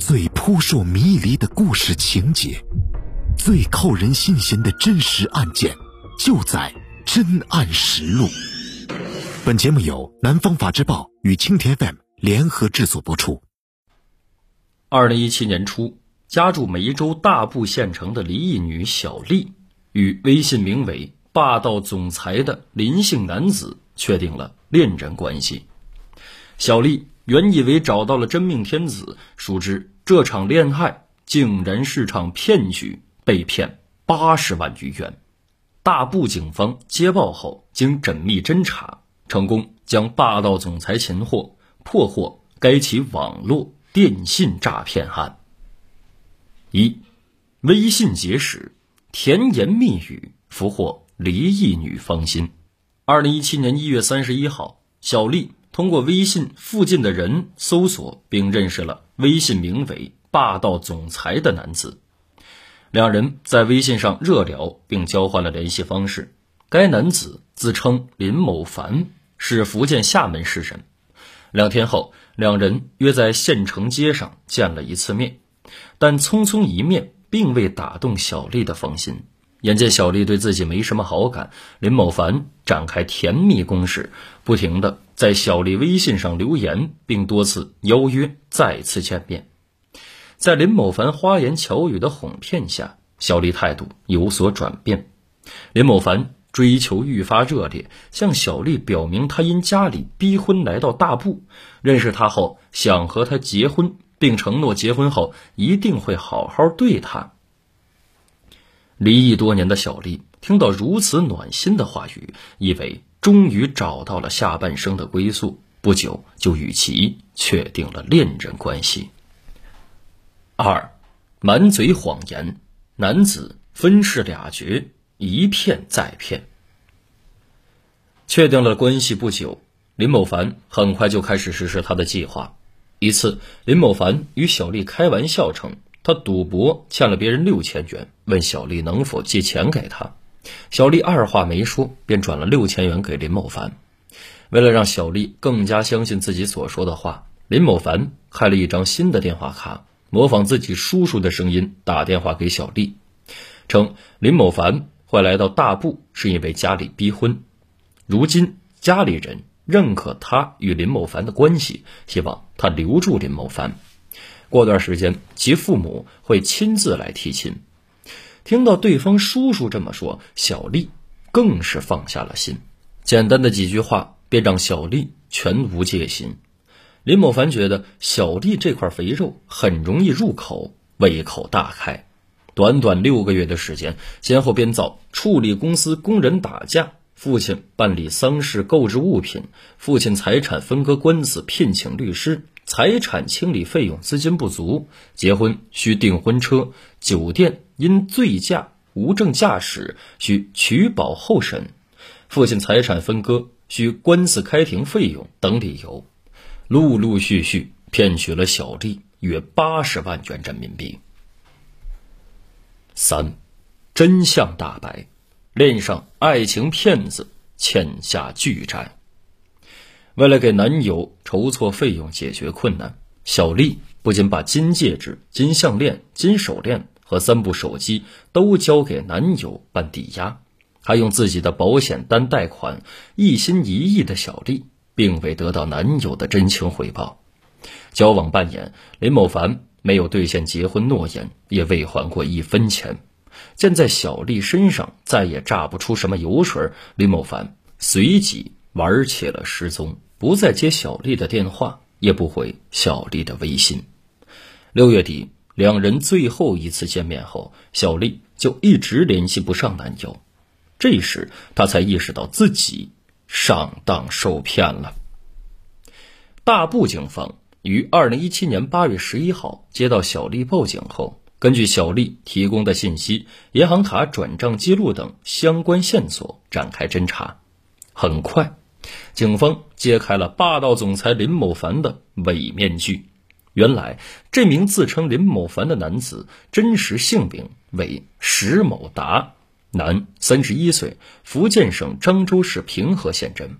最扑朔迷离的故事情节，最扣人心弦的真实案件，就在《真案实录》。本节目由南方法制报与青田 FM 联合制作播出。二零一七年初，家住梅州大埠县城的离异女小丽，与微信名为“霸道总裁”的林姓男子确定了恋人关系。小丽。原以为找到了真命天子，殊知这场恋爱竟然是场骗局，被骗八十万余元。大埠警方接报后，经缜密侦查，成功将霸道总裁擒获，破获该起网络电信诈骗案。一，微信结识，甜言蜜语俘获离异女芳心。二零一七年一月三十一号，小丽。通过微信附近的人搜索，并认识了微信名为“霸道总裁”的男子。两人在微信上热聊，并交换了联系方式。该男子自称林某凡，是福建厦门市人。两天后，两人约在县城街上见了一次面，但匆匆一面，并未打动小丽的芳心。眼见小丽对自己没什么好感，林某凡展开甜蜜攻势，不停的在小丽微信上留言，并多次邀约再次见面。在林某凡花言巧语的哄骗下，小丽态度有所转变。林某凡追求愈发热烈，向小丽表明他因家里逼婚来到大埠，认识他后想和他结婚，并承诺结婚后一定会好好对她。离异多年的小丽听到如此暖心的话语，以为终于找到了下半生的归宿，不久就与其确定了恋人关系。二，满嘴谎言，男子分饰俩角，一骗再骗。确定了关系不久，林某凡很快就开始实施他的计划。一次，林某凡与小丽开玩笑称。他赌博欠了别人六千元，问小丽能否借钱给他。小丽二话没说，便转了六千元给林某凡。为了让小丽更加相信自己所说的话，林某凡开了一张新的电话卡，模仿自己叔叔的声音打电话给小丽，称林某凡会来到大埠是因为家里逼婚，如今家里人认可他与林某凡的关系，希望他留住林某凡。过段时间，其父母会亲自来提亲。听到对方叔叔这么说，小丽更是放下了心。简单的几句话，便让小丽全无戒心。林某凡觉得小丽这块肥肉很容易入口，胃口大开。短短六个月的时间，先后编造处理公司工人打架、父亲办理丧事购置物品、父亲财产分割官司聘请律师。财产清理费用资金不足，结婚需订婚车，酒店因醉驾无证驾驶需取保候审，父亲财产分割需官司开庭费用等理由，陆陆续续骗取了小丽约八十万元人民币。三，真相大白，恋上爱情骗子，欠下巨债。为了给男友筹措费用解决困难，小丽不仅把金戒指、金项链、金手链和三部手机都交给男友办抵押，还用自己的保险单贷款。一心一意的小丽并未得到男友的真情回报。交往半年，林某凡没有兑现结婚诺言，也未还过一分钱。见在小丽身上再也榨不出什么油水，林某凡随即玩起了失踪。不再接小丽的电话，也不回小丽的微信。六月底，两人最后一次见面后，小丽就一直联系不上男友。这时，她才意识到自己上当受骗了。大埠警方于二零一七年八月十一号接到小丽报警后，根据小丽提供的信息、银行卡转账记录等相关线索展开侦查。很快。警方揭开了霸道总裁林某凡的伪面具。原来，这名自称林某凡的男子真实姓名为石某达，男，三十一岁，福建省漳州市平和县人。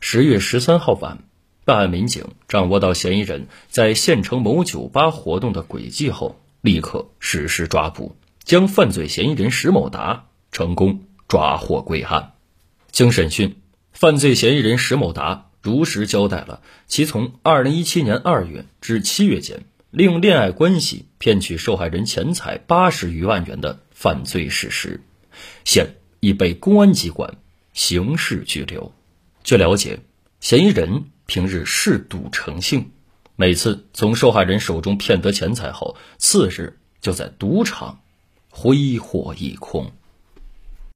十月十三号晚，办案民警掌握到嫌疑人在县城某酒吧活动的轨迹后，立刻实施抓捕，将犯罪嫌疑人石某达成功抓获归案。经审讯，犯罪嫌疑人石某达如实交代了其从2017年2月至7月间，利用恋爱关系骗取受害人钱财八十余万元的犯罪事实，现已被公安机关刑事拘留。据了解，嫌疑人。平日嗜赌成性，每次从受害人手中骗得钱财后，次日就在赌场挥霍一空。